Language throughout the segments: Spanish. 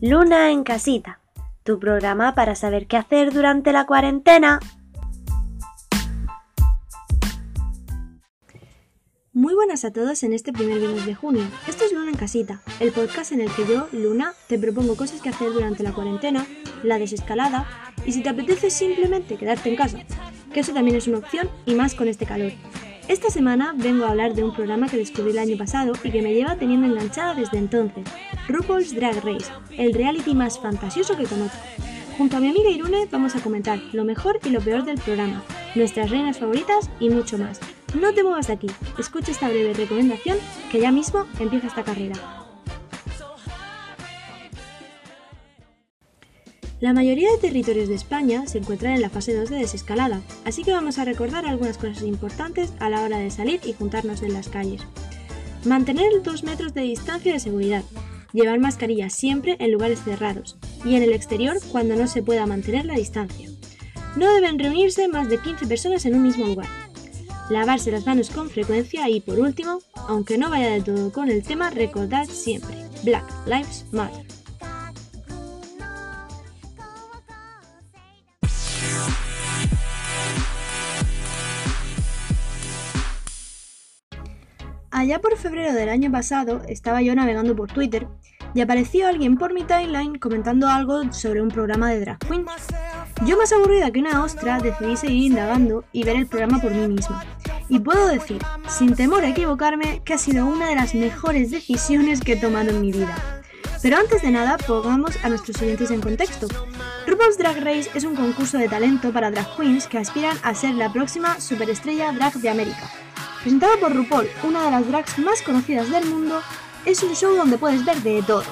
Luna en casita, tu programa para saber qué hacer durante la cuarentena. Muy buenas a todos en este primer viernes de junio. Esto es Luna en casita, el podcast en el que yo, Luna, te propongo cosas que hacer durante la cuarentena, la desescalada y si te apetece simplemente quedarte en casa, que eso también es una opción y más con este calor. Esta semana vengo a hablar de un programa que descubrí el año pasado y que me lleva teniendo enganchada desde entonces, RuPaul's Drag Race, el reality más fantasioso que conozco. Junto a mi amiga Irune vamos a comentar lo mejor y lo peor del programa, nuestras reinas favoritas y mucho más. No te muevas de aquí, escucha esta breve recomendación que ya mismo empieza esta carrera. La mayoría de territorios de España se encuentran en la fase 2 de desescalada, así que vamos a recordar algunas cosas importantes a la hora de salir y juntarnos en las calles. Mantener 2 metros de distancia de seguridad, llevar mascarilla siempre en lugares cerrados y en el exterior cuando no se pueda mantener la distancia. No deben reunirse más de 15 personas en un mismo lugar. Lavarse las manos con frecuencia y por último, aunque no vaya de todo con el tema, recordad siempre, Black Lives Matter. Allá por febrero del año pasado estaba yo navegando por Twitter y apareció alguien por mi timeline comentando algo sobre un programa de drag queen. Yo más aburrida que una ostra decidí seguir indagando y ver el programa por mí misma. Y puedo decir, sin temor a equivocarme, que ha sido una de las mejores decisiones que he tomado en mi vida. Pero antes de nada, pongamos a nuestros oyentes en contexto. RuPaul's Drag Race es un concurso de talento para drag queens que aspiran a ser la próxima superestrella drag de América. Presentado por RuPaul, una de las drags más conocidas del mundo, es un show donde puedes ver de todo.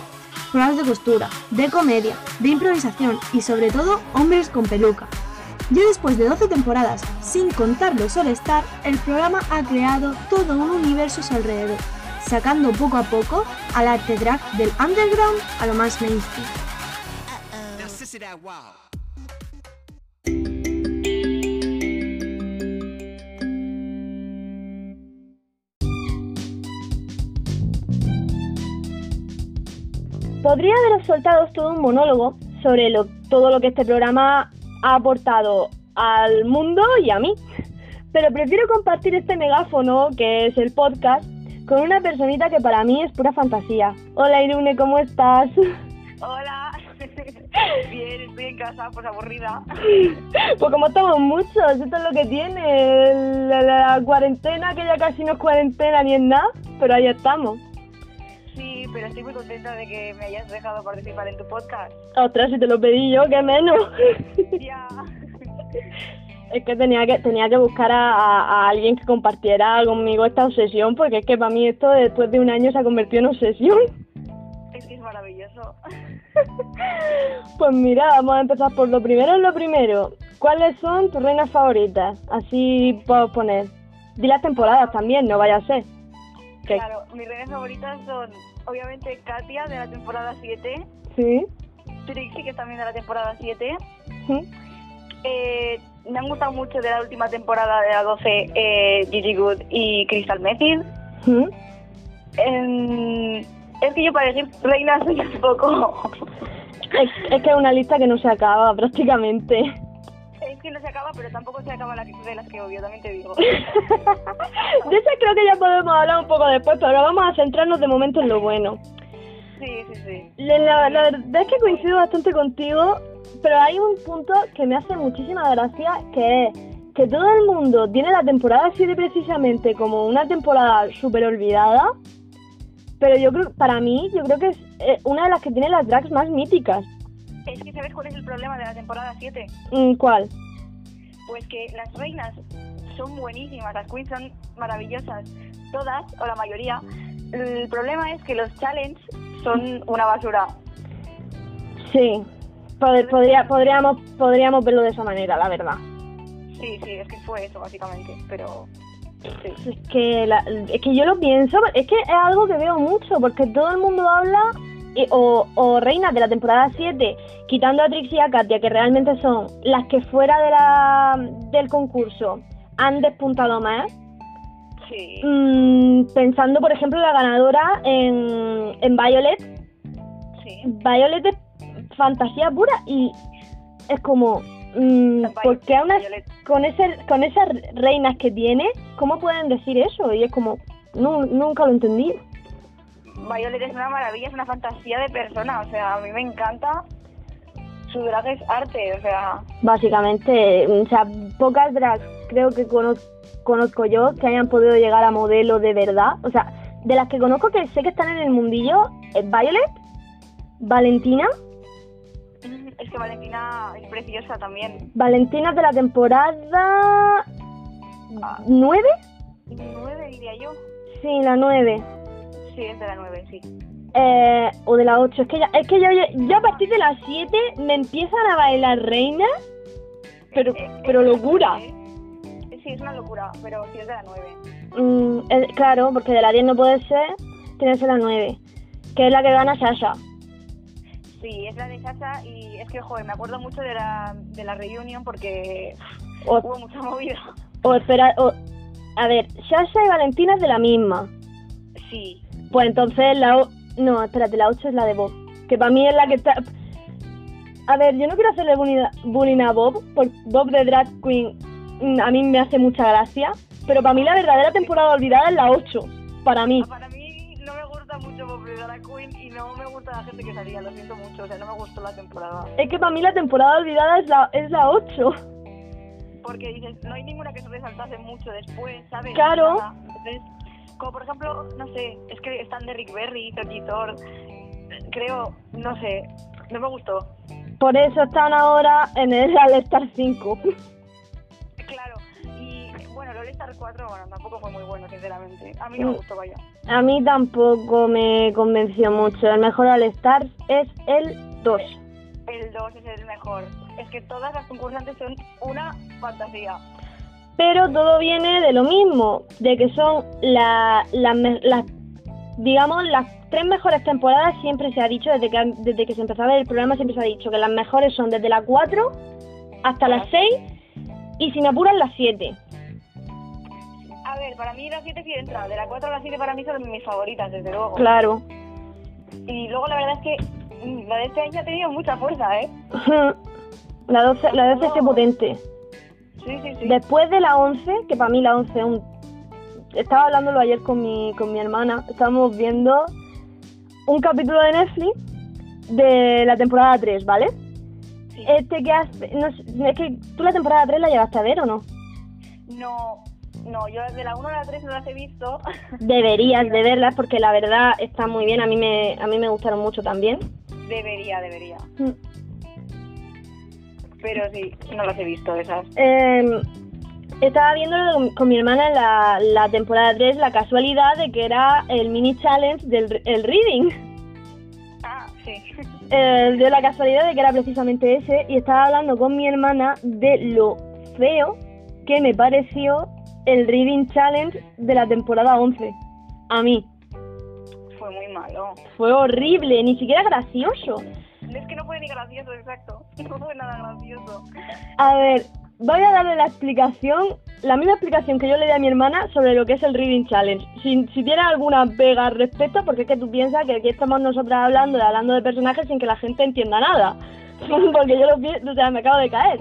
Pruebas de costura, de comedia, de improvisación y sobre todo hombres con peluca. Ya después de 12 temporadas, sin contar los All-Star, el programa ha creado todo un universo a su alrededor, sacando poco a poco al arte drag del underground a lo más mainstream. Podría haber soltado todo un monólogo sobre todo lo que este programa ha aportado al mundo y a mí, pero prefiero compartir este megáfono, que es el podcast, con una personita que para mí es pura fantasía. Hola Irune, ¿cómo estás? Hola, bien, estoy en casa, pues aburrida. Pues como estamos muchos, esto es lo que tiene, la, la cuarentena, que ya casi no es cuarentena ni es nada, pero ahí estamos pero estoy muy contenta de que me hayas dejado participar en tu podcast. Ostras, si te lo pedí yo, qué menos. Ya. Es que tenía que tenía que buscar a, alguien que compartiera conmigo esta obsesión, porque es que para mí esto después de un año se ha convertido en obsesión. Es que es maravilloso. Pues mira, vamos a empezar por lo primero lo primero. ¿Cuáles son tus reinas favoritas? Así puedo poner. Di las temporadas también, no vaya a ser. Claro, mis reinas favoritas son obviamente Katia de la temporada 7. Sí. Trixie, que es también de la temporada 7. Sí. Eh, me han gustado mucho de la última temporada de la 12 eh, Gigi Good y Crystal Method. ¿Sí? es que yo para decir reinas soy un poco... es, es que es una lista que no se acaba prácticamente que no se acaba, pero tampoco se acaba la de las que obvio, también te digo. de eso creo que ya podemos hablar un poco después, pero ahora vamos a centrarnos de momento en lo bueno. Sí, sí, sí. La, la, verdad es que coincido bastante contigo, pero hay un punto que me hace muchísima gracia, que es que todo el mundo tiene la temporada 7 precisamente como una temporada súper olvidada, pero yo creo, para mí, yo creo que es eh, una de las que tiene las drags más míticas. Es que ¿sabes cuál es el problema de la temporada 7? Mm, ¿Cuál? Pues que las reinas son buenísimas, las queens son maravillosas, todas o la mayoría. El problema es que los challenges son una basura. Sí, podría, podríamos, podríamos verlo de esa manera, la verdad. Sí, sí, es que fue eso básicamente, pero... Es, que es que yo lo pienso, es que es algo que veo mucho, porque todo el mundo habla o, o reinas de la temporada 7, quitando a Trixie y a Katia, que realmente son las que fuera de la, del concurso han despuntado más. Sí. Mm, pensando, por ejemplo, la ganadora en, en Violet. Sí. Violet es fantasía pura y es como, mm, ¿por qué con, ese, con esas reinas que tiene, cómo pueden decir eso? Y es como, nu- nunca lo entendí. Violet es una maravilla, es una fantasía de persona, o sea, a mí me encanta. Su drag es arte, o sea, Básicamente, o sea, pocas drags creo que cono- conozco yo que hayan podido llegar a modelo de verdad. O sea, de las que conozco que sé que están en el mundillo, es Violet, Valentina, mm, es que Valentina es preciosa también. Valentina es de la temporada 9, Nueve diría yo. sí, la 9. Sí, es de la nueve, sí. Eh, o de la 8, es que ya, es que yo, yo a partir de las 7 me empiezan a bailar reinas, pero, Eh, pero eh, locura. eh, Sí, es una locura, pero sí es de la nueve. Mm, eh, claro, porque de la 10 no puede ser, tiene que ser la 9, que es la que gana Sasha. Sí, es la de Sasha y es que, joder, me acuerdo mucho de la, de la reunión porque O, hubo mucha movida. o espera, o, a ver, Sasha y Valentina es de la misma. Sí, Pues entonces la... o- no, espérate, la 8 es la de Bob. Que para mí es la que está... A ver, yo no quiero hacerle bullying a- Bob, porque Bob de Drag Queen mm, a mí me hace mucha gracia. Pero para mí la verdadera temporada olvidada es la 8. Para mí. para mí no me gusta mucho Bob de Drag Queen y no me gusta la gente que salía, lo siento mucho, o sea, no me gustó la temporada. Es que para mí la temporada olvidada es la, es la 8. Porque dices, no hay ninguna que se resaltase mucho después, ¿sabes? Claro. Entonces, como por ejemplo, no sé, es que están de Rick Berry, Toki Thor, creo, no sé, no me gustó. Por eso están ahora en el All Star 5. Claro, y bueno, el All Star 4, bueno, tampoco fue muy bueno, sinceramente. A mí no me Mm. gustó, vaya. A mí tampoco me convenció mucho. El mejor All Star es el 2. El 2 es el mejor. Es que todas las concursantes son una fantasía. Pero todo viene de lo mismo, de que son la- las, las- digamos, las tres mejores temporadas siempre se ha dicho, desde que, desde que se empezó a ver el programa siempre se ha dicho que las mejores son desde la 4 hasta las 6 y si me apuran las 7. A ver, para mí la 7 sí entra. De la 4 a la 7 para mí son mis favoritas, desde luego. Claro. Y luego la verdad es que mm, la de este año ha tenido mucha fuerza, ¿eh? La 12, la 12 es que potente. Sí, sí, sí. Después de la 11, que para mí la 11 es un... Estaba hablándolo ayer con mi, con mi hermana, estábamos viendo un capítulo de Netflix de la temporada 3, ¿vale? Sí. Este que hace... No, es que tú la temporada 3 la llegaste a ver o no? No, no, yo de la 1 a la 3 no las he visto. Deberías de verlas porque la verdad está muy bien, a mí me, a mí me gustaron mucho también. debería, debería. Pero sí, no las he visto esas. Eh, estaba viéndolo con, mi hermana en la, la temporada 3, la casualidad de que era el mini challenge del el reading. Ah, sí. Eh, dio la casualidad de que era precisamente ese y estaba hablando con mi hermana de lo feo que me pareció el Reading Challenge de la temporada 11. A mí. Fue muy malo. Fue horrible, ni siquiera gracioso. Es que no fue ni gracioso, exacto. No fue nada gracioso. A ver, voy a darle la explicación, la misma explicación que yo le di a mi hermana sobre lo que es el Reading Challenge. Si, si tienes alguna pega al respecto, porque es que tú piensas que aquí estamos nosotras hablando, hablando de personajes sin que la gente entienda nada. porque yo lo pienso, o sea, me acabo de caer.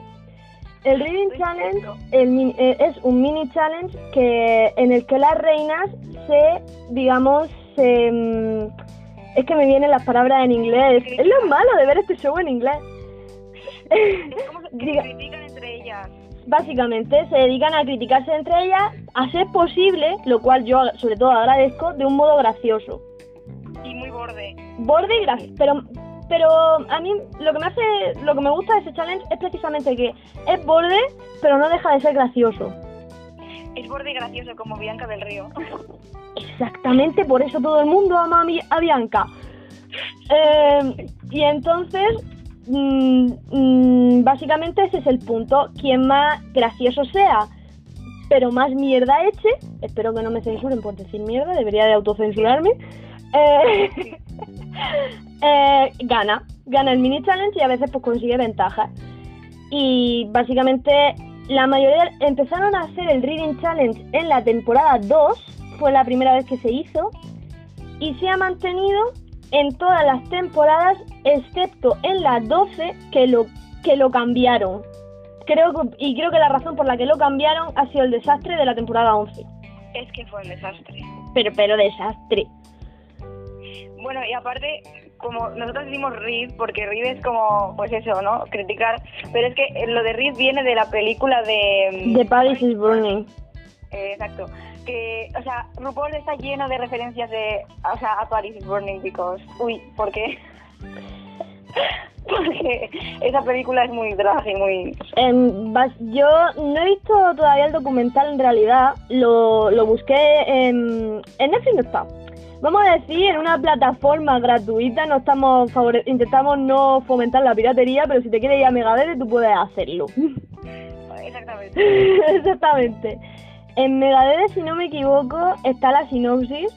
El Reading Challenge el eh, es un mini challenge que en el que las reinas se, digamos, se, mm, es que me vienen las palabras en inglés. Es lo malo de ver este show en inglés. Es como que se critican entre ellas. básicamente se dedican a criticarse entre ellas a ser posible, lo cual yo sobre todo agradezco, de un modo gracioso. Y muy borde. Borde y gracioso. Pero, pero a mí lo que me hace, lo que me gusta de ese challenge es precisamente que es borde, pero no deja de ser gracioso. Es borde gracioso como Bianca del Río. Exactamente, por eso todo el mundo ama a Bianca. Eh, y entonces, mm, mm, básicamente ese es el punto. Quien más gracioso sea, pero más mierda eche, espero que no me censuren por decir mierda, debería de autocensurarme, eh, eh, gana. Gana el mini challenge y a veces pues consigue ventajas. Y básicamente la mayoría empezaron a hacer el Reading Challenge en la temporada 2, fue la primera vez que se hizo, y se ha mantenido en todas las temporadas, excepto en la 12, que lo, que lo cambiaron. Creo que- y creo que la razón por la que lo cambiaron ha sido el desastre de la temporada 11. Es que fue un desastre. Pero, pero desastre. Bueno, y aparte, como nosotros decimos Reed, porque Reed es como, pues eso, ¿no? Criticar. Pero es que lo de Reed viene de la película de... The Paris is Burning. Eh, exacto. Que, o sea, RuPaul está lleno de referencias de, o sea, a Paris is Burning, because, uy, ¿por qué? Porque esa película es muy drag y muy... Em, yo no he visto todavía el documental en realidad, lo, lo busqué en, en Netflix no está. Vamos a decir, en una plataforma gratuita no estamos favore- intentamos no fomentar la piratería, pero si te quieres ir a Megadeth tú puedes hacerlo. Exactamente. Exactamente. En Megadeth, si no me equivoco, está la sinopsis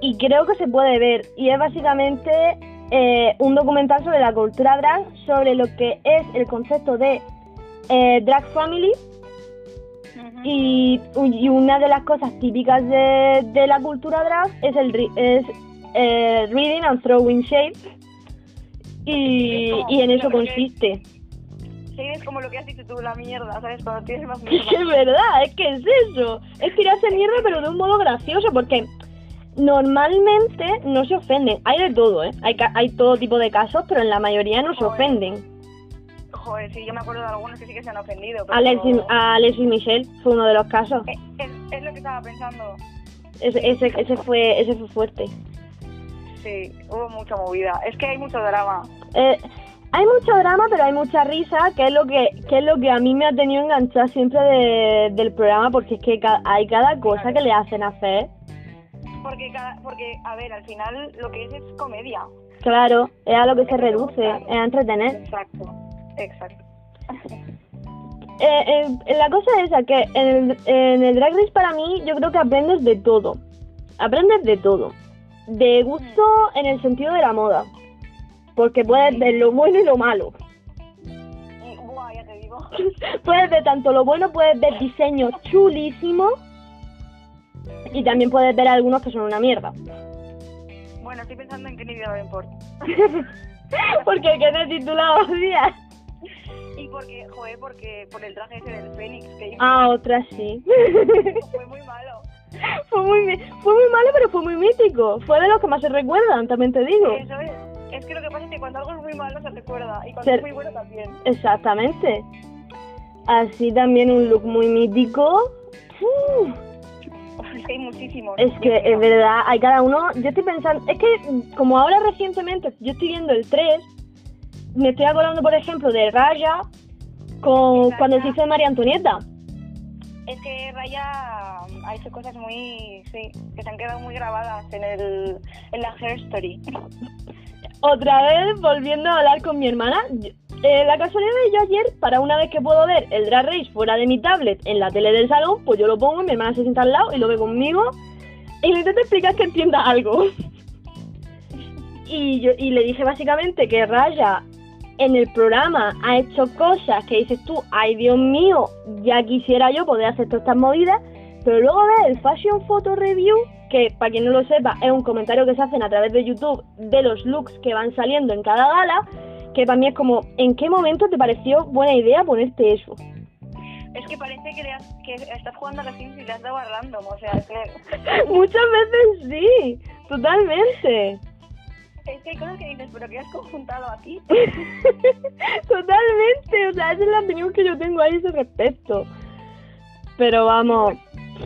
y creo que se puede ver. Y es básicamente eh, un documental sobre la cultura drag, sobre lo que es el concepto de eh, drag family. Y, y una de las cosas típicas de, de la cultura drag es el es eh, reading and throwing shade y, y en eso consiste. Sí, es como lo que has dicho tú, la mierda, ¿sabes? Cuando tienes más que es mierda. verdad, es que es eso. Es tirarse mierda pero de un modo gracioso porque normalmente no se ofenden. Hay de todo, ¿eh? Hay, ca- hay todo tipo de casos, pero en la mayoría no se ofenden. Joder, sí, yo me acuerdo de algunos que sí que se han ofendido. Pero... Alex y, Alex y Michelle fue uno de los casos. Eh, Es, es lo que estaba pensando. Ese, ese, ese, fue, ese fue fuerte. Sí, hubo mucha movida. Es que hay mucho drama. Eh, hay mucho drama, pero hay mucha risa, que es lo que, que es lo que a mí me ha tenido enganchada siempre de- del programa, porque es que ca- hay cada cosa que le hacen hacer. Porque, cada, porque, a ver, al final lo que es es comedia. Claro, es a lo que se reduce, es a entretener. Exacto, exacto. Eh, eh, la cosa es esa, que en el, en el Drag Race para mí yo creo que aprendes de todo. Aprendes de todo. De gusto en el sentido de la moda. Porque puedes ver lo bueno y lo malo. Y, Buah, ya te digo. puedes ver tanto lo bueno, puedes ver diseños chulísimos. Y también puedes ver algunos que son una mierda. Bueno, estoy pensando en Kenny Davenport. Porque que te titulado días. Y porque, joder, porque por el traje ese del Fénix que hizo, Ah, otra sí. fue muy malo. fue, muy, fue muy malo, pero fue muy mítico. Fue de los que más se recuerdan, también te digo. Eso es. Es que lo que pasa es que cuando algo es muy malo se recuerda. Y cuando es muy bueno también. Exactamente. Así también un look muy mítico. Uf, es que hay muchísimos. es que es verdad, hay cada uno. Yo estoy pensando, es que como ahora recientemente yo estoy viendo el 3, me estoy acordando, por ejemplo, de Raya con cuando se hizo de María Antonieta. Es que Raya ha hecho cosas muy, sí, que se han quedado muy grabadas en el, en la Hair Story. Otra vez, volviendo a hablar con mi hermana, eh, la casualidad de yo ayer, para una vez que puedo ver el Drag Race fuera de mi tablet en la tele del salón, pues yo lo pongo, mi hermana se sienta al lado y lo ve conmigo y le intento explicar que entienda algo. Y, yo, y le dije básicamente que Raya en el programa ha hecho cosas que dices tú, ay Dios mío, ya quisiera yo poder hacer todas estas movidas, pero luego ves el Fashion Photo Review, que para quien no lo sepa es un comentario que se hacen a través de YouTube de los looks que van saliendo en cada gala, que para mí es como, ¿en qué momento te pareció buena idea ponerte eso? Es que parece que, le has- que estás jugando a los Sims y le has dado a random, o sea, es que, Muchas veces sí, totalmente. Es que hay cosas que dices, pero que has conjuntado aquí. Totalmente, o sea, esa es la opinión que yo tengo a ese respecto. Pero vamos,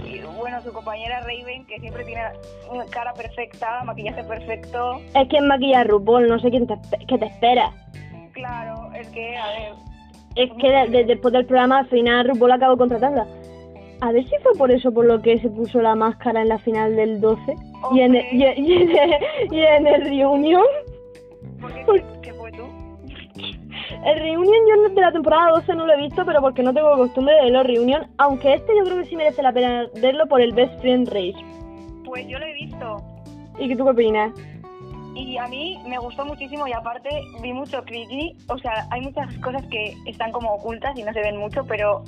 Y bueno, su compañera Raven, que siempre tiene una cara perfecta, maquillaje perfecto. es que es maquillar RuPaul, no sé quién te, qué te espera. Claro, es que, a ver, Es que de- de- después del programa al final RuPaul acabó contratándola. A ver si fue por eso por lo que se puso la máscara en la final del 12 y en, el, y, y en el- y en el reunion. ¿por qué, Por- qué fue tú? El reunion yo de la temporada 12 no lo he visto, pero porque no tengo costumbre de los reunion, aunque este yo creo que sí merece la pena verlo por el Best Friend Race. Pues yo lo he visto. ¿Y qué tú qué opinas? Y a mí me gustó muchísimo y aparte vi mucho creepy. O sea, hay muchas cosas que están como ocultas y no se ven mucho, pero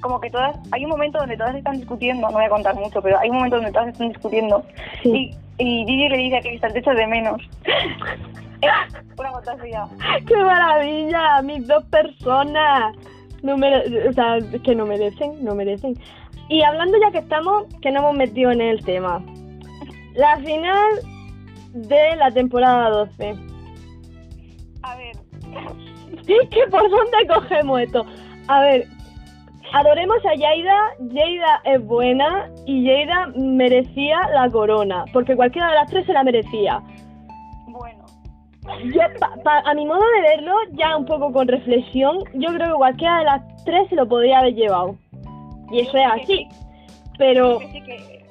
como que todas. Hay un momento donde todas están discutiendo, no voy a contar mucho, pero hay un momento donde todas están discutiendo. Sí. Y, y Gigi le dice a Cristal, te echo de menos. una fantasía. ¡Qué maravilla! Mis dos personas. No mere- o sea, que no merecen, no merecen. Y hablando ya que estamos, que no hemos metido en el tema. La final de la temporada 12. A ver, ¿Qué por dónde cogemos esto? A ver, adoremos a Yaida, Yaida es buena y Yaida merecía la corona, porque cualquiera de las tres se la merecía. bueno. Yo, pa- pa- a mi modo de verlo, ya un poco con reflexión, yo creo que cualquiera de las tres se lo podría haber llevado. Y eso es así. Pero, Que sí que sí.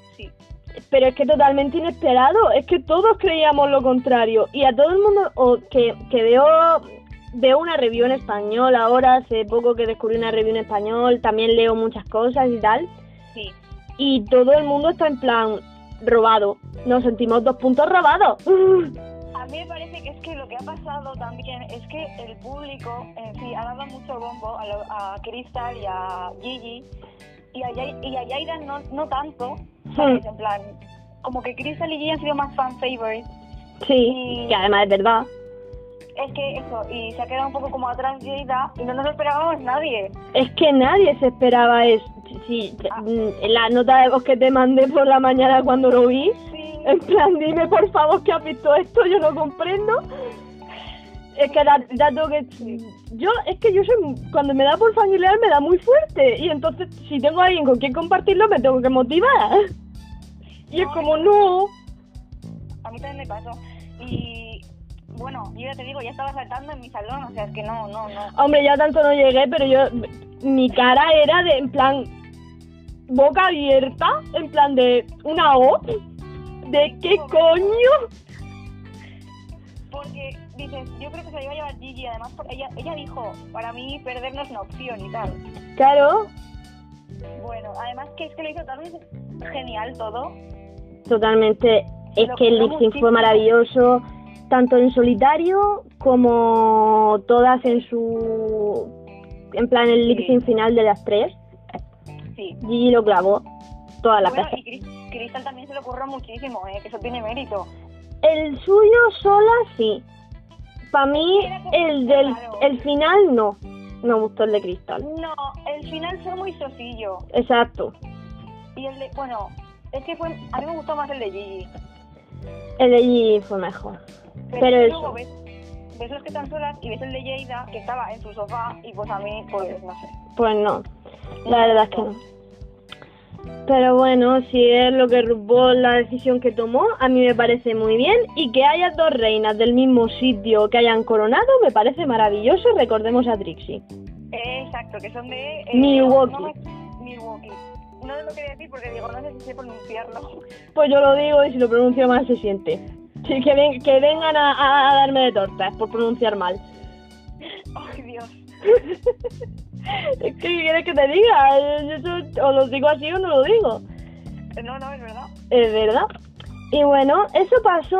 Pero es que totalmente inesperado. Es que todos creíamos lo contrario. Y a todo el mundo o que, que veo, veo una review en español ahora, hace poco que descubrí una review en español, también leo muchas cosas y tal. Sí. Y todo el mundo está en plan robado. Nos sentimos dos puntos robados. A mí me parece que es que lo que ha pasado también es que el público en sí ha dado mucho bombo a, lo- a Crystal y a Gigi y a, y a Yaira no, no tanto, ¿sabes? En plan, como que Crystal y Gigi han sido más fan favorites. Sí, que además es verdad. Es que eso, y se ha quedado un poco como atrás Yaira y no nos esperábamos nadie. Es que nadie se esperaba eso. Sí, mm, la nota de voz que te mandé por la mañana cuando lo vi, Sí. en plan, dime por favor que has visto esto, yo no comprendo. Es que da, dado que yo, es que yo soy, cuando me da por familiar me da muy fuerte y entonces si tengo a alguien con quien compartirlo me tengo que motivar. Y es como, no, A mí también me pasó. Y bueno, yo ya te digo, ya estaba saltando en mi salón, o sea, es que no, no, no. hombre, ya tanto no llegué, pero yo, mi cara era de, en plan, boca abierta, en plan de una O, de qué coño. Dices, yo creo que se la iba a llevar Gigi, además porque ella, ella dijo, para mí perder no es una opción y tal. Claro, Bueno, además que es que lo hizo tan genial todo. totalmente. Es que el lip sync fue maravilloso, tanto en solitario como todas en su. En plan, el lip Sí. sync final de las tres. Sí. Gigi lo clavó las Bueno, veces. y Cris- Crystal también se le ocurrió muchísimo, ¿eh? que eso tiene mérito. El suyo sola sí. Para mí, el del el final no. Me gustó el de Cristal. No, el final fue muy sosillo. Exacto. Y el de, bueno, es que fue, a mí me gustó más el de Gigi. El de Gigi fue mejor. Pero eso. luego ves, ves los que están solas y ves el de Jada que estaba en su sofá y pues a mí, pues no sé. Pues no. La verdad es que no. Pero bueno, si es lo que RuPaul, la decisión que tomó, a mí me parece muy bien. Y que haya dos reinas del mismo sitio que hayan coronado, me parece maravilloso. Recordemos a Trixie. Eh, exacto, que son de... eh, Milwaukee. no me- Milwaukee. No lo quería decir porque digo, no sé si sé pronunciarlo. Pues yo lo digo y si lo pronuncio mal se siente. Sí, que, ven- que vengan a, a- a darme de tortas por pronunciar mal. Ay, Dios. ¿Qué quieres que te diga? Eso, o lo digo así o no lo digo. No, no, es verdad. Es verdad. Y bueno, eso pasó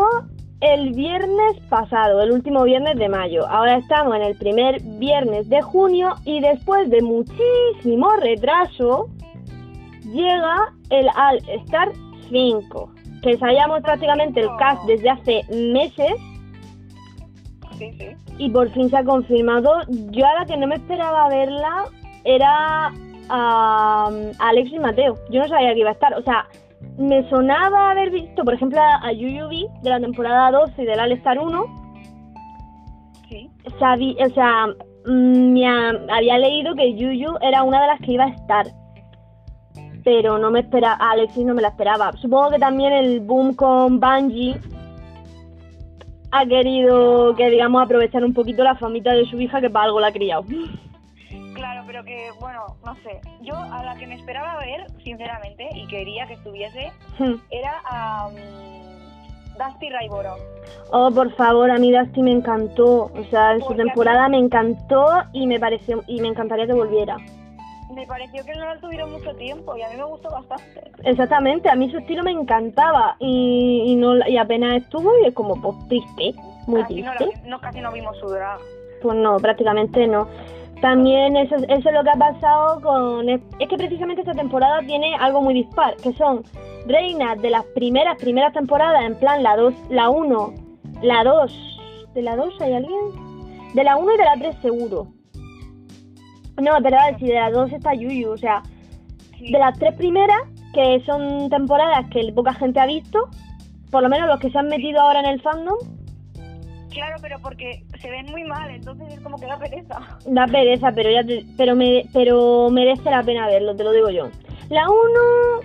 el viernes pasado, el último viernes de mayo. Ahora estamos en el primer viernes de junio y después de muchísimo retraso llega el All Star 5, que sabíamos prácticamente el cast desde hace meses Sí, sí. Y por fin se ha confirmado. Yo a la que no me esperaba verla era a, a Alex y Mateo. Yo no sabía que iba a estar. O sea, me sonaba haber visto, por ejemplo, a, a Yuyubi de la temporada 12 y del All Star 1. Sí. Sabí, o sea, mm, me ha- había leído que Yuyu era una de las que iba a estar. Pero no me esperaba, a Alexis no me la esperaba. Supongo que también el boom con Bungie ha querido que digamos aprovechar un poquito la famita de su hija que para algo la ha criado. Claro, pero que, bueno, no sé. Yo a la que me esperaba ver, sinceramente, y quería que estuviese, era a mm, Dusty Raiboro. Oh, por favor, a mí Dusty me encantó. O sea, en su temporada me encantó y me pareció y me encantaría que volviera. Me pareció que no la tuvieron mucho tiempo y a mí me gustó bastante. Exactamente, a mí su estilo me encantaba y, y no y apenas estuvo y es como pues triste, muy Casi no, triste. la- no, casi no vimos su drag. Pues no, prácticamente no. También eso, eso es lo que ha pasado con... Es que precisamente esta temporada tiene algo muy dispar, que son reinas de las primeras, primeras temporadas, en plan la 2, la 1, la 2... ¿De la 2 hay alguien? De la 1 y de la 3 seguro. No, es verdad, si de la 2 está Yuyu, o sea, Sí. de las tres primeras, que son temporadas que poca gente ha visto, por lo menos los que se han metido ahora en el fandom, Claro, pero porque se ven muy mal, entonces es como que da pereza. Da pereza, pero ya te- pero me, pero merece la pena verlo, te lo digo yo. La 1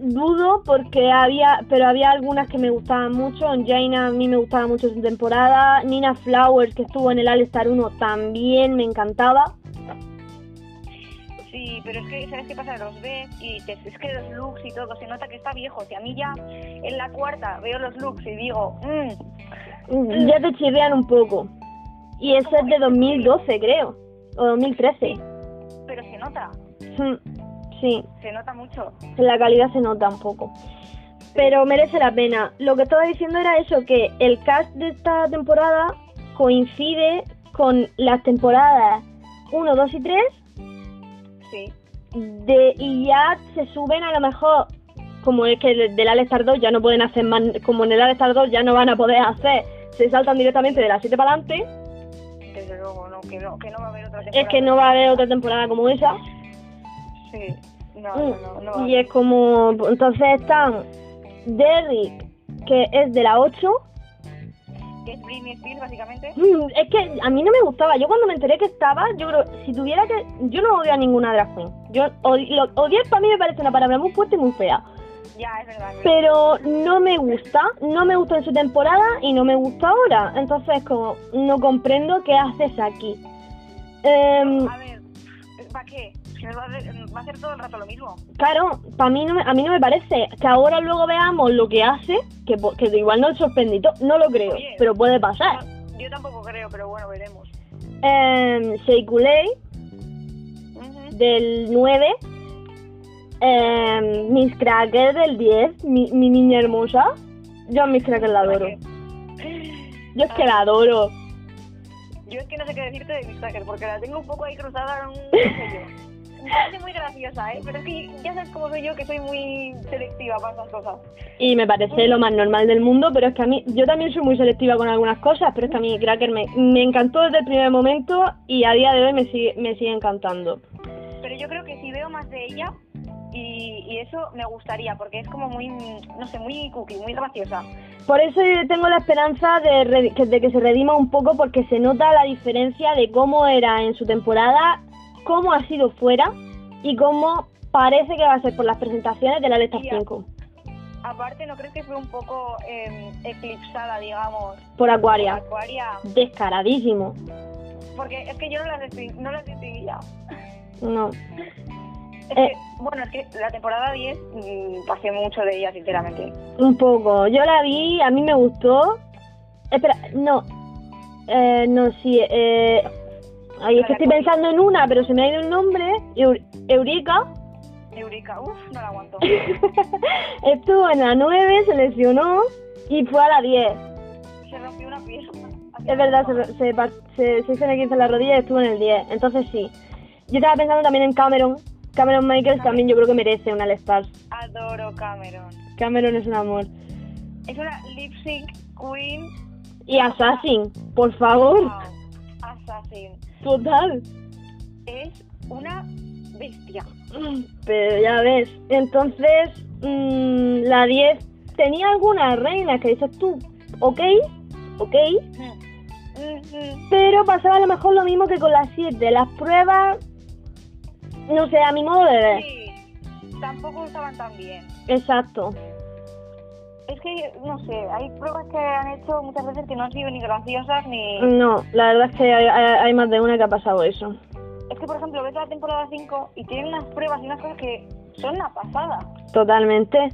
dudo porque había pero había algunas que me gustaban mucho. Jaina a mí me gustaba mucho su temporada. Nina Flowers que estuvo en el All Star 1 también me encantaba. Sí, pero es que, ¿sabes qué pasa? Los ves y dices, es que los looks y todo, se nota que está viejo. Si a mí ya en la cuarta veo los looks y digo, mmm, Ya te chirrean un poco. Y ese es de 2012 creo, o 2013. pero se nota, Mm, Sí, se nota mucho. la calidad se nota un poco. Pero merece la pena. Lo que estaba diciendo era eso, que el cast de esta temporada coincide con las temporadas 1, 2 y 3 Sí, de, y ya se suben a lo mejor, como es que del All-Star 2 ya no pueden hacer más, como en el All-Star 2 ya no van a poder hacer, se saltan directamente de las 7 para adelante, desde luego, no, que no, que no va a haber otra temporada. es que no va a haber otra temporada como esa. Sí, no, no, no, no va a Mm, Y es como, entonces están Derrick, que es de la 8, que es Britney Spears, básicamente. Mm, Es que a mí no me gustaba. Yo cuando me enteré que estaba, yo creo, si tuviera que. Yo no odio a ninguna drag queen. Yo, lo- odiar para mí me parece una palabra muy fuerte y muy fea. Ya, es verdad. Pero no me gusta. No me gustó en su temporada y no me gusta ahora. Entonces, como, no comprendo qué haces aquí. Em, A ver, ¿para qué? A, va a hacer todo el rato lo mismo. claro, para mí no me, a mí no me parece que ahora luego veamos lo que hace, que, que igual no es sorprendido, no lo creo, Oye. pero puede pasar. Yo, yo tampoco creo, pero bueno, veremos. Eh, Coulee, Ujú. del 9, eh, Miss Cracker del 10, mi, mi niña hermosa. Yo a Miss Cracker la adoro. Yo es que la adoro. Yo es que no sé qué decirte de Miss Tucker, porque la tengo un poco ahí cruzada, no sé yo. Me parece muy graciosa, ¿eh? Pero es que ya sabes cómo soy yo, que soy muy selectiva para esas cosas. Y me parece lo más normal del mundo, pero es que a mí, yo también soy muy selectiva con algunas cosas, pero es que a mí Cracker me, me encantó desde el primer momento y a día de hoy me sigue, me sigue encantando. Pero yo creo que si veo más de ella, y, y eso me gustaría, porque es como muy, no sé, muy cookie, muy graciosa. Por eso yo tengo la esperanza de, re- que- de que se redima un poco porque se nota la diferencia de cómo era en su temporada, cómo ha sido fuera y cómo parece que va a ser por las presentaciones de la Lesta Ya. 5 Aparte, ¿no crees que fue un poco eh, eclipsada, digamos, por por Acuaria. Acuaria? Descaradísimo. Porque es que yo no las, no las distinguía. No. Es Eh. que, bueno, es que la temporada 10 mm, pasé mucho de ella, sinceramente. Un poco. Yo la vi, a mí me gustó. Espera, no. Eh, no, sí. Eh... Ay, es que estoy pensando en una, pero se me ha ido el nombre. Eur- Eureka. Eureka, uff, no la aguanto. Estuvo en la 9, se lesionó y fue a la 10. Se rompió una pieza. Es verdad, se, se, se, se hizo en el 15 en la rodilla y estuvo en el 10. Entonces sí. Yo estaba pensando también en Cameron. Cameron Michaels también yo creo que merece una All Stars. Adoro Cameron. Cameron es un amor. Es una lip sync queen. Y Assassin, por favor. Wow. Assassin. Total. Es una bestia. Pero ya ves. Entonces, mm, la 10 tenía algunas reinas que dices tú, ok, ok. Ujú. Pero pasaba a lo mejor lo mismo que con las 7. Las pruebas, no sé, a mi modo de ver. Sí, tampoco estaban tan bien. Exacto. Es que, no sé, hay pruebas que han hecho muchas veces que no han sido ni graciosas ni... No, la verdad es que hay, hay- hay más de una que ha pasado eso. Es que, por ejemplo, ves la temporada 5 y tienen unas pruebas y unas cosas que son una pasada. Totalmente.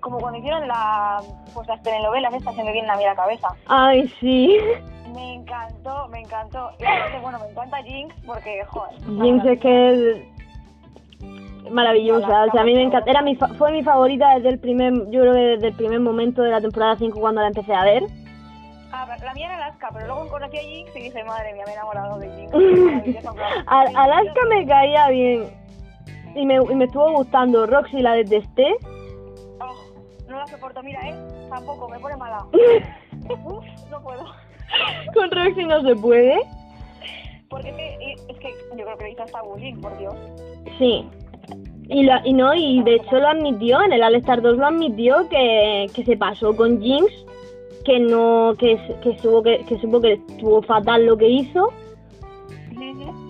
Como cuando hicieron la, pues las telenovelas estas, se me vienen a mí la cabeza. Ay, sí. Me encantó, me encantó. Y aparte, bueno, me encanta Jinx porque, joder. Jinx es que maravillosa. O sea, a mí me encanta. Era mi fa- fue mi favorita desde el primer, yo creo que desde el primer momento de la temporada 5 cuando la empecé a ver. Ah, la mía era Alaska, pero luego conocí a Jinx y dije, madre mía, me he enamorado de Jinx. Alaska me caía bien. Y me, y me estuvo gustando. Roxy la detesté. Oh, no la soporto, mira, ¿eh? Tampoco, me pone mala. Uf, no puedo. Con Roxy no se puede. Porque es que, y- es que yo creo que le hizo hasta bullying, por Dios. Sí. Y, la, y no, y de hecho lo admitió, en el All-Star 2 lo admitió que, que se pasó con Jinx, que no, que, que, supo que, supo que estuvo fatal lo que hizo.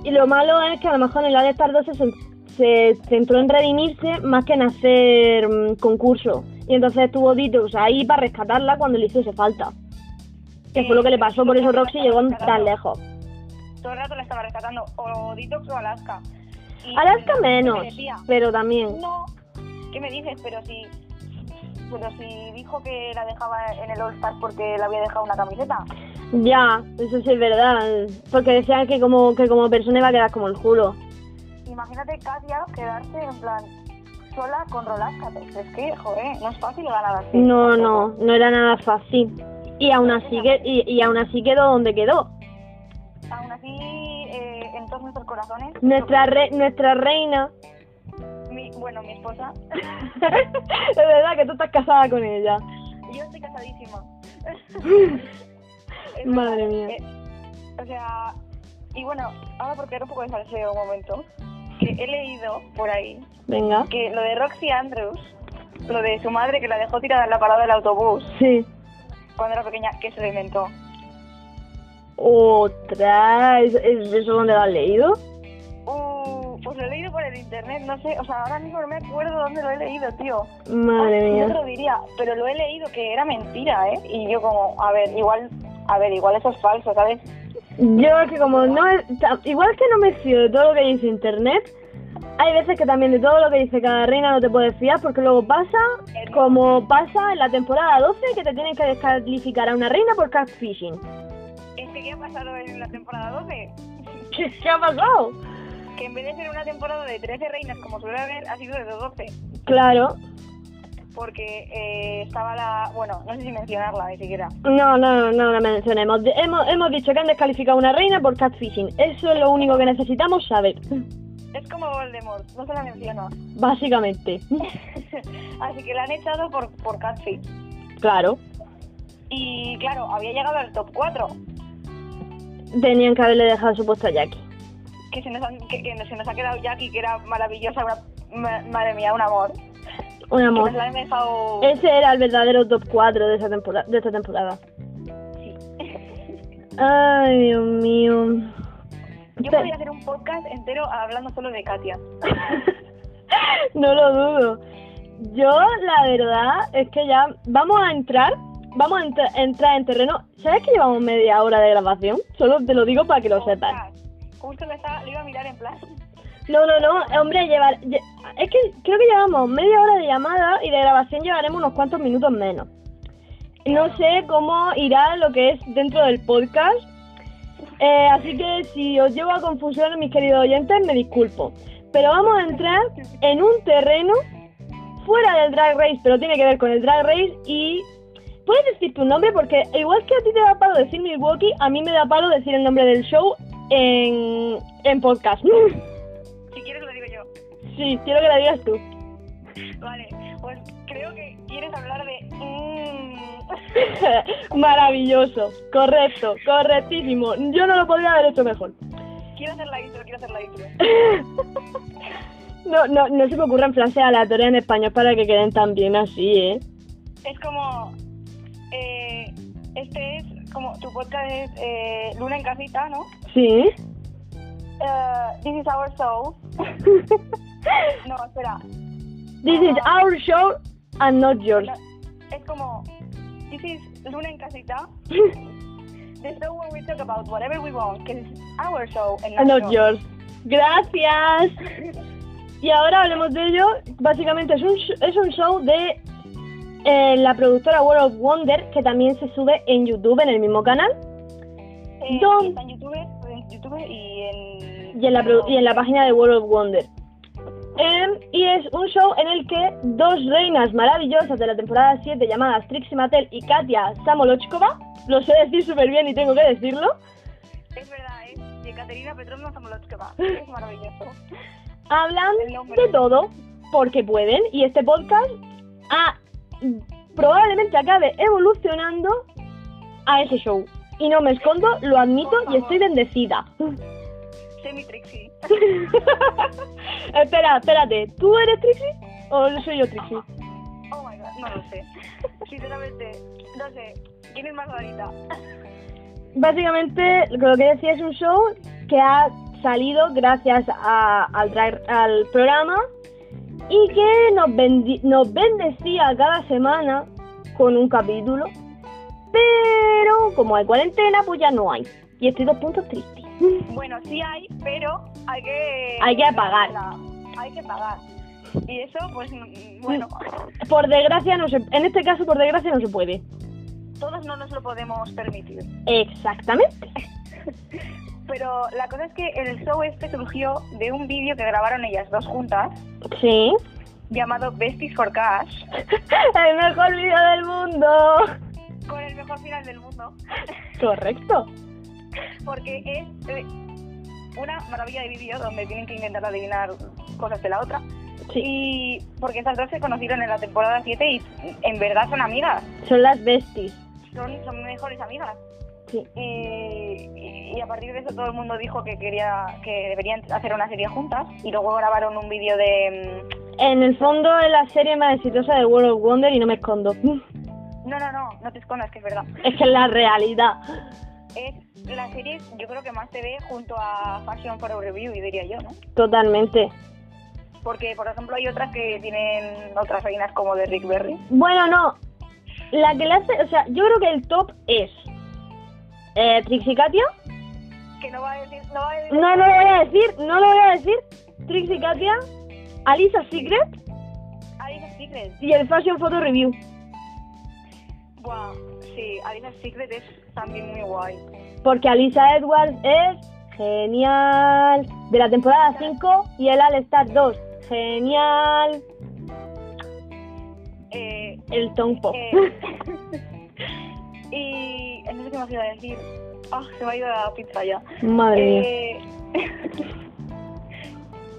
Y lo malo es que a lo mejor en el All-Star 2 se, se centró en redimirse más que en hacer mm, concurso. Y entonces estuvo Detox ahí para rescatarla cuando le hiciese falta. Que fue lo que le pasó, por eso Roxy llegó tan lejos. Todo el rato la estaba rescatando, o Detox o Alaska. Y Alaska me menos, decía, pero también. No, ¿qué me dices? Pero si, pero si dijo que la dejaba en el All Star porque le había dejado una camiseta. Ya, eso sí es verdad. Porque decían que como, que como persona iba a quedar como el culo. Imagínate Katia quedarse en plan sola con Rolaska. Es que, joder, no es fácil ganar así. No, no, no era nada fácil. Y aún así, que, y, y aún así quedó donde quedó. Aún así, corazones. Nuestra, re- nuestra reina. mi, bueno, mi esposa. es verdad que tú estás casada con ella. Yo estoy casadísima. Madre mía. eh, o sea, y bueno, ahora porque era un poco de salseo un momento, que he leído por ahí Venga. que lo de Roxy Andrews, lo de su madre que la dejó tirada en la parada del autobús Sí. cuando era pequeña, que se lo inventó. Otra. ¿Es, es eso dónde lo has leído? Uh, pues lo he leído por el internet, no sé, o sea, ahora mismo no me acuerdo dónde lo he leído, tío. Madre mía. Te lo diría, pero lo he leído que era mentira, ¿eh? Y yo como, a ver, igual, a ver, igual eso es falso, ¿sabes? Yo es que como no igual que no me fío de todo lo que dice internet, hay veces que también de todo lo que dice cada reina no te puedes fiar porque luego pasa como pasa en la temporada 12 que te tienen que descalificar a una reina por catfishing. ¿Qué ha pasado en la temporada 12? ¿Qué, qué ha pasado? Que en vez de ser una temporada de 13 reinas como suele haber, ha sido de 12. Claro. Porque eh, estaba la... Bueno, no sé si mencionarla ni siquiera. No, no, no, no la mencionemos. Hemos, hemos dicho que han descalificado a una reina por catfishing. Eso es lo único que necesitamos saber. Es como Voldemort, no se la menciona. Básicamente. Así que la han echado por, por catfish. Claro. Y claro, había llegado al top 4. Tenían que haberle dejado su puesto a Jackie. Que se nos, han- que, que se nos ha quedado Jackie, que era maravillosa, una, ma- madre mía, un amor. Un Que amor. nos la han dejado... Ese era el verdadero top 4 de, esa temporada, de esta temporada. Sí. Ay, Dios mío. Yo podría hacer un podcast entero hablando solo de Katia. no lo dudo. Yo, la verdad, es que ya vamos a entrar. Vamos a entra- entrar en terreno. ¿Sabes que llevamos media hora de grabación? Solo te lo digo para que lo sepas. Ostras, Justo le, estaba, le iba a mirar en plan... No, no, no, hombre, llevar. lle- Es que creo que llevamos media hora de llamada y de grabación llevaremos unos cuantos minutos menos. No sé cómo irá lo que es dentro del podcast. Eh, así que si os llevo a confusión, mis queridos oyentes, me disculpo. Pero vamos a entrar en un terreno fuera del Drag Race, pero tiene que ver con el Drag Race y... ¿Puedes decir tu nombre? Porque igual que a ti te da palo decir Milwaukee, a mí me da palo decir el nombre del show en, en podcast. Si quieres lo digo yo. Sí, quiero que la digas tú. Vale, pues creo que quieres hablar de... mm, Maravilloso, correcto, correctísimo. Yo no lo podría haber hecho mejor. quiero hacer la intro, quiero hacer la intro. No, no, no se me ocurren frases aleatorias en español para que queden tan bien así, ¿eh? Es como... eh, este es como... Tu podcast es eh, Luna en casita, ¿no? Sí. Eh, this is our show. No, espera. This is our show and not yours. Es como... This is Luna en casita. The show where we talk about whatever we want, que es our show and and not not yours. Gracias. Y ahora hablemos de ello. Básicamente es un, es un show de eh, la productora World of Wonder que también se sube en YouTube en el mismo canal Eh, ¿Dónde? Está en YouTube, en YouTube y en... y en la, y en la página de World of Wonder. Em, y es un show en el que dos reinas maravillosas de la temporada 7 llamadas Trixie Mattel y Katia Samolochkova, lo sé decir súper bien y tengo que decirlo, Es verdad, ¿eh? Y Ekaterina Petrovna Samolotskova. Es maravilloso. hablan de todo porque pueden y este podcast ah, probablemente acabe evolucionando a ese show. Y no me escondo, lo admito y estoy bendecida. Semi Trixie. Espera, espérate, ¿tú eres Trixie o soy yo Trixie? Oh my god, no lo sé. Sinceramente, no sé. ¿Quién es más rarita? Básicamente, lo que decía es un show que ha salido gracias a- al, al programa y que nos, bendi- nos bendecía cada semana con un capítulo. Pero como hay cuarentena, pues ya no hay. Y estoy dos puntos tristes. Bueno, sí hay, pero hay que... Hay que pagar. Hay que pagar. Y eso, pues, mm, bueno, Por desgracia, no se, en este caso, por desgracia, no se puede. todos no nos lo podemos permitir. Exactamente. Pero la cosa es que el show este surgió de un vídeo que grabaron ellas dos juntas, Sí. llamado Besties for Cash, El mejor vídeo del mundo. con el mejor final del mundo. Correcto. porque es eh, una maravilla de vídeo donde tienen que intentar adivinar cosas de la otra. Sí. Y porque esas dos se conocieron en la temporada 7 y en verdad son amigas, Son las besties. son, son mejores amigas. Sí. Y, a partir de eso todo el mundo dijo que quería que deberían hacer una serie juntas y luego grabaron un vídeo de... En el fondo es la serie más exitosa de World of Wonder y no me escondo. mm, No, no, no, no te escondas, que es verdad. Es que es la realidad. Es la serie, yo creo que más te ve junto a Fashion for a Review, diría yo, ¿no? Totalmente. Porque, por ejemplo, hay otras que tienen otras reinas como de Rick Berry. Bueno, no. La que le hace, o sea, yo creo que el top es eh, Trixie Katia. Que no va a decir, no va a decir. No, no lo voy a decir, no lo voy a decir. Trixie Katia, Alisa Secret Alice Secret. y el Fashion Photo Review. Buah, sí, Alice Secret es también muy guay. Porque Alisa Edwards es genial. De la temporada 5 y el All Star 2. Genial. Eh, El Tom Pop. eh, y no sé qué más iba a decir. Ah, se me ha ido la pizza ya. Madre mía. Eh,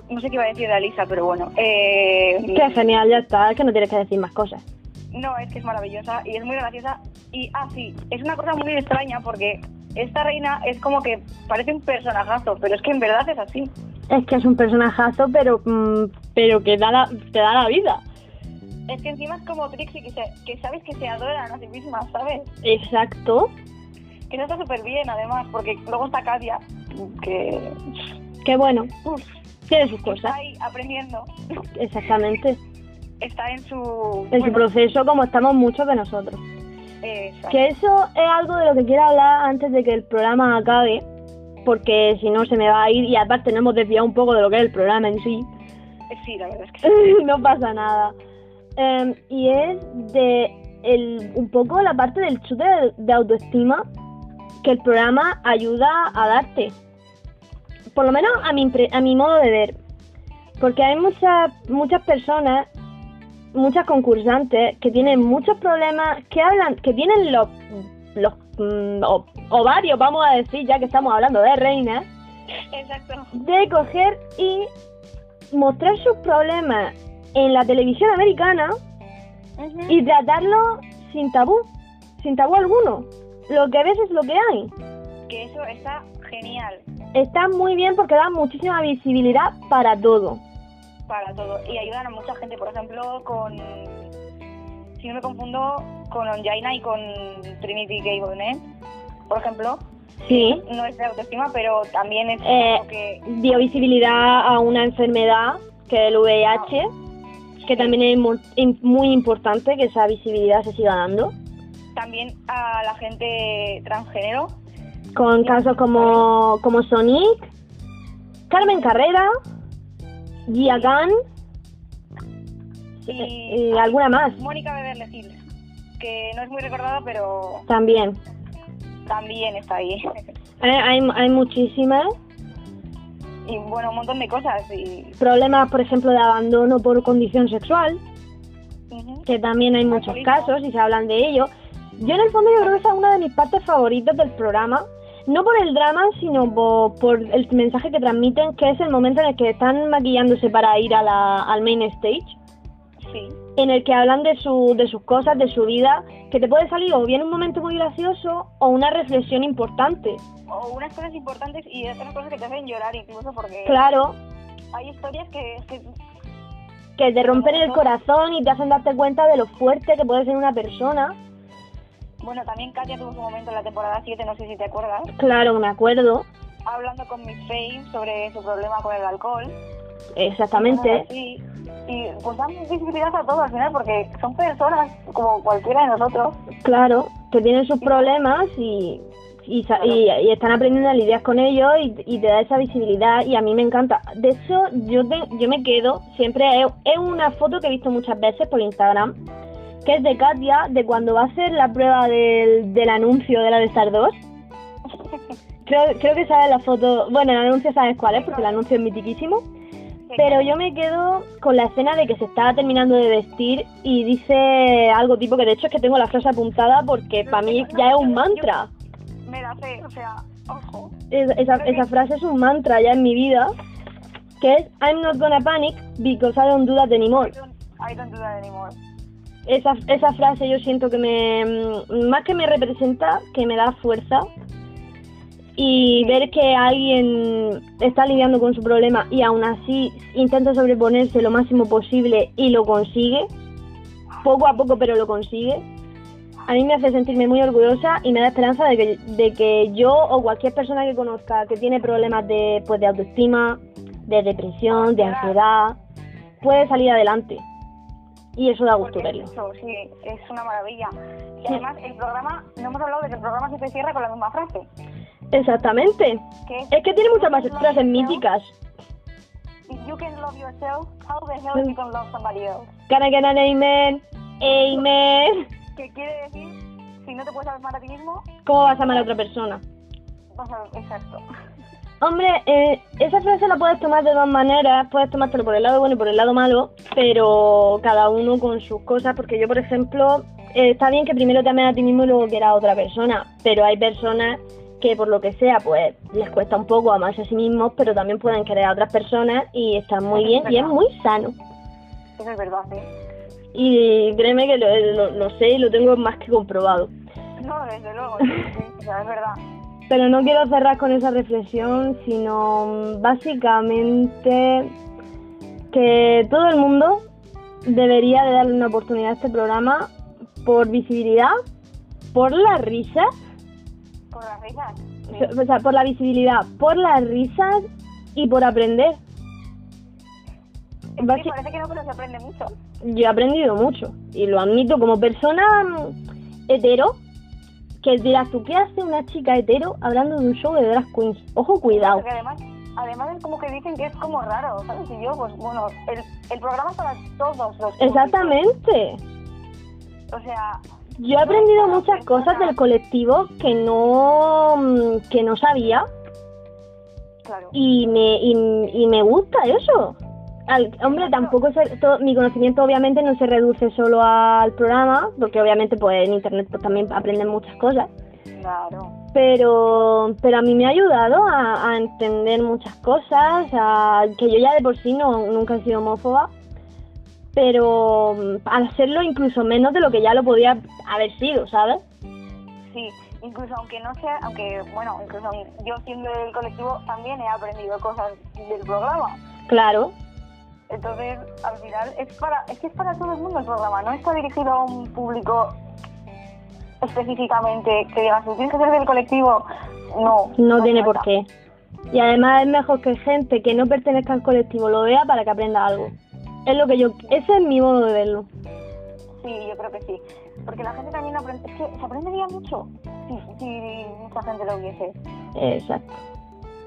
no sé qué iba a decir de Alisa, pero bueno. Eh, Qué genial, ya está. Es que no tienes que decir más cosas. No, es que es maravillosa y es muy graciosa. Y, ah, sí, es una cosa muy extraña porque esta reina es como que parece un personajazo, pero es que en verdad es así. Es que es un personajazo, pero mm, pero que da la, te da la vida. Es que encima es como Trixie, que, se, que sabes que se adoran a sí mismas, ¿sabes? Exacto. Que eso está súper bien, además, porque luego está Katia, que Que bueno, uf, tiene sus está cosas. ahí aprendiendo, Exactamente. está en su... En su proceso, como estamos muchos de nosotros. exacto. Que eso es algo de lo que quiero hablar antes de que el programa acabe. Porque si no se me va a ir. Y aparte, no hemos desviado un poco de lo que es el programa en sí. Sí, la verdad es que sí. no pasa nada. Em, y es de el, un poco la parte del chute de, de autoestima que el programa ayuda a darte. Por lo menos a mi, a mi modo de ver. Porque hay muchas, muchas personas, muchas concursantes que tienen muchos problemas, que hablan, que tienen los, los mm, o- ovarios, vamos a decir, ya que estamos hablando de reinas, Exacto. de coger y mostrar sus problemas en la televisión americana y tratarlo sin tabú, sin tabú alguno. Lo que ves es lo que hay. Que eso está genial Está muy bien porque da muchísima visibilidad para todo. para todo. Y ayudan a mucha gente, por ejemplo, con... Si no me confundo, con Onjaina y con Trinity K. Bonnet, por ejemplo. Sí. No es de autoestima, pero también es Eh, que... Dio visibilidad a una enfermedad que es el VIH, que también es muy importante que esa visibilidad se siga dando. También a la gente transgénero. Con casos como, como Sonic, Carmen Carrera, Gia Gunn Y y alguna más Mónica Beverly Hills, que no es muy recordada, pero también. también está ahí. Hay, hay, hay muchísimas. Y bueno, un montón de cosas. Y... Problemas, por ejemplo, de abandono por condición sexual, Ujú. que también hay muchos casos y se hablan de ello. Yo en el fondo yo creo que esa es una de mis partes favoritas del programa, no por el drama, sino por, por el mensaje que transmiten, que es el momento en el que están maquillándose para ir a la, al main stage, Sí. en el que hablan de, su, de sus cosas, de su vida, que te puede salir o bien un momento muy gracioso o una reflexión importante. O unas cosas importantes y otras cosas que te hacen llorar incluso porque Claro, hay historias que, que que te rompen el corazón y te hacen darte cuenta de lo fuerte que puede ser una persona. bueno, también Katia tuvo su momento en la temporada 7, no sé si te acuerdas, Claro, me acuerdo, hablando con Miss Fame sobre su problema con el alcohol. Exactamente. Y pues dan visibilidad a todo al final porque son personas como cualquiera de nosotros. Claro, que tienen sus problemas y, y, sa- y- y están aprendiendo a lidiar con ellos y, y te da esa visibilidad y a mí me encanta. De hecho, yo, te- yo me quedo, siempre es, es una foto que he visto muchas veces por Instagram, que es de Katia, de cuando va a hacer la prueba del, del anuncio de la de Star 2. Creo, creo que sabes la foto, bueno, el anuncio sabes cuál es, porque el anuncio es mitiquísimo. Pero yo me quedo con la escena de que se está terminando de vestir y dice algo tipo que de hecho es que tengo la frase apuntada porque para mí ya es un mantra. Me la sé, o sea, ojo. Es- Esa, esa frase es un mantra ya en mi vida, que es I'm not gonna panic because I don't do that anymore. I don't, I don't do that anymore. Esa, esa frase yo siento que me, mm, más que me representa, que me da fuerza. Y ver que alguien está lidiando con su problema y aún así intenta sobreponerse lo máximo posible y lo consigue, poco a poco pero lo consigue, a mí me hace sentirme muy orgullosa y me da esperanza de que, de que yo o cualquier persona que conozca que tiene problemas de, pues, de autoestima, de depresión, de ansiedad, puede salir adelante. Y eso da gusto verlo. sí, es una maravilla. Y además, el programa, no hemos hablado de que el programa siempre cierra con la misma frase. Exactamente. Que Es que tiene muchas más "If you frases míticas. If you can love yourself, how the hell you can love somebody else? Can I get an amen? Amen. Que quiere decir, si no te puedes amar a ti mismo, ¿Cómo vas a amar a otra persona? vas a... Exacto. Hombre, eh, esa frase la puedes tomar de dos maneras. Puedes tomártelo por el lado bueno y por el lado malo, pero cada uno con sus cosas. Porque yo, por ejemplo, eh, está bien que primero te ames a ti mismo y luego quieras a otra persona, pero hay personas que por lo que sea, pues les cuesta un poco amarse a sí mismos, pero también pueden querer a otras personas y están muy bien y es muy sano. Eso es verdad, sí. Y créeme que lo, lo- lo sé y lo tengo más que comprobado. No, desde luego, sí, sí, es verdad. Pero no quiero cerrar con esa reflexión, sino mm, básicamente que todo el mundo debería de darle una oportunidad a este programa por visibilidad, por las risas, Con las risas. sí. o sea, por la visibilidad, por las risas y por aprender. Sí, Basi- parece que no, pero se aprende mucho. Yo he aprendido mucho y lo admito como persona mm, hetero, que dirás tú, ¿qué hace una chica hetero hablando de un show de drag queens? Ojo, cuidado. Porque además, además es como que dicen que es como raro, ¿sabes? Y yo, pues bueno, el, el programa es para todos los públicos. Exactamente. O sea, Yo he aprendido muchas cosas del colectivo que no mm, que no sabía claro. y me y, y me gusta eso. Al- hombre, tampoco se- todo- mi conocimiento obviamente no se reduce solo al programa, porque obviamente pues en internet pues también aprenden muchas cosas, Claro. pero pero a mí me ha ayudado a, a entender muchas cosas, a, que yo ya de por sí no nunca he sido homófoba, pero mm, al hacerlo incluso menos de lo que ya lo podía haber sido, ¿sabes? Sí, incluso aunque no sea, aunque, bueno, incluso yo siendo del colectivo también he aprendido cosas del programa. Claro. Entonces, al final, es para es que es para todo el mundo el programa, no está dirigido a un público específicamente que digas, tú tienes que ser del colectivo. No. No tiene por qué. Y además es mejor que gente que no pertenezca al colectivo lo vea para que aprenda algo. Es lo que yo, ese es mi modo de verlo. Sí, yo creo que sí. Porque la gente también aprende, es que se aprendería mucho si, si mucha gente lo viese. Exacto.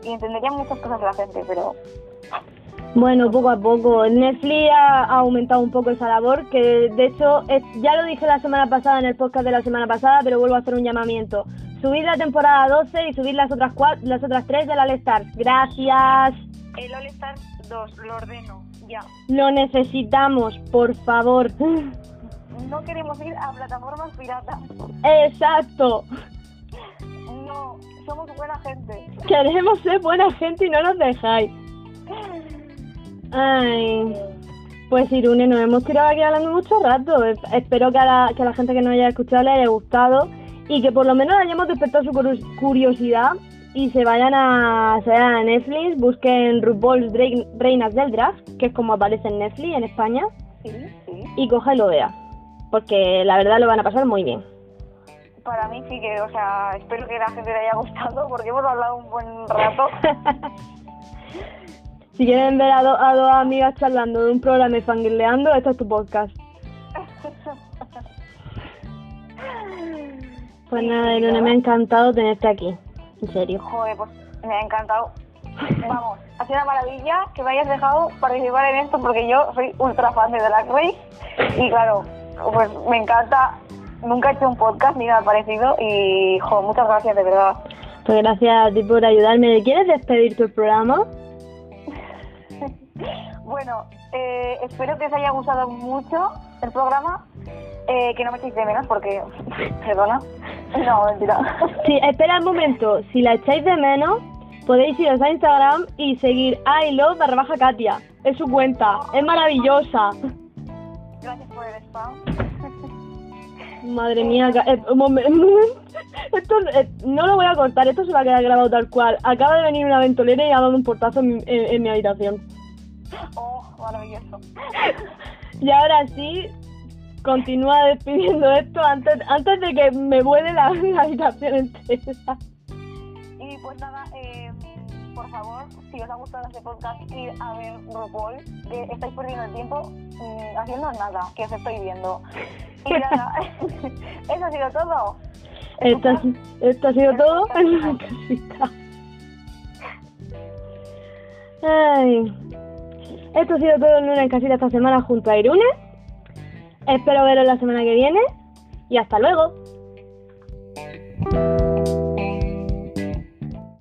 Y entendería muchas cosas la gente, pero Bueno, poco a poco. Netflix ha ha aumentado un poco esa labor, que de hecho es- ya lo dije la semana pasada en el podcast de la semana pasada, pero vuelvo a hacer un llamamiento. Subid la temporada 12 y subid las otras cua- las otras tres de la All Stars. Gracias. El All Star 2, lo ordeno, ya. Lo necesitamos, por favor. No queremos ir a plataformas piratas. Exacto. No, somos buena gente. Queremos ser buena gente y no nos dejáis. Ay. Pues Irune, nos hemos tirado aquí hablando mucho rato. Es- Espero que a, la, que a la gente que nos haya escuchado le haya gustado y que por lo menos hayamos despertado su curiosidad y se vayan a, se vayan a Netflix, busquen RuPaul's Reinas del Draft, que es como aparece en Netflix en España, Sí, sí. y coja y lo vea. Porque la verdad lo van a pasar muy bien. Para mí sí que, o sea, espero que la gente le haya gustado porque hemos hablado un buen rato. si quieren ver a, do- a dos amigas charlando de un programa y fangirleando, este es tu podcast. Pues nada, Irene, me ha encantado tenerte aquí. En serio. Joder, pues me ha encantado. Vamos, ha sido una maravilla que me hayas dejado participar en esto porque yo soy ultra fan de Drag Race y claro, pues me encanta. Nunca he hecho un podcast ni nada parecido y, jo, muchas gracias de verdad. Pues gracias a ti por ayudarme. ¿Quieres despedir tu programa? Bueno, eh, espero que os haya gustado mucho el programa. Eh, que no me echéis de menos porque, perdona. No, mentira. Sí, espera un momento. Si la echáis de menos, podéis iros a Instagram y seguir I love barra baja Katia. Es su cuenta. Es maravillosa. Gracias por el spam. Madre mía, eh, un momen- un momento. Esto eh, no lo voy a cortar, esto se va a quedar grabado tal cual. Acaba de venir una ventolera y ha dado un portazo en, en- en mi habitación. Oh, maravilloso. Y ahora sí, continúa despidiendo esto antes, antes de que me vuele la, la habitación entera. Y pues nada, eh, por favor, si os ha gustado este podcast, ir a ver RuPaul, que estáis perdiendo el tiempo mm, haciendo nada, que os estoy viendo. Y nada, eso ha sido todo. Esto, ha- esto ha sido todo en una casita. Ay. Esto ha sido todo en una en casita esta semana junto a Irune. Espero veros la semana que viene y hasta luego.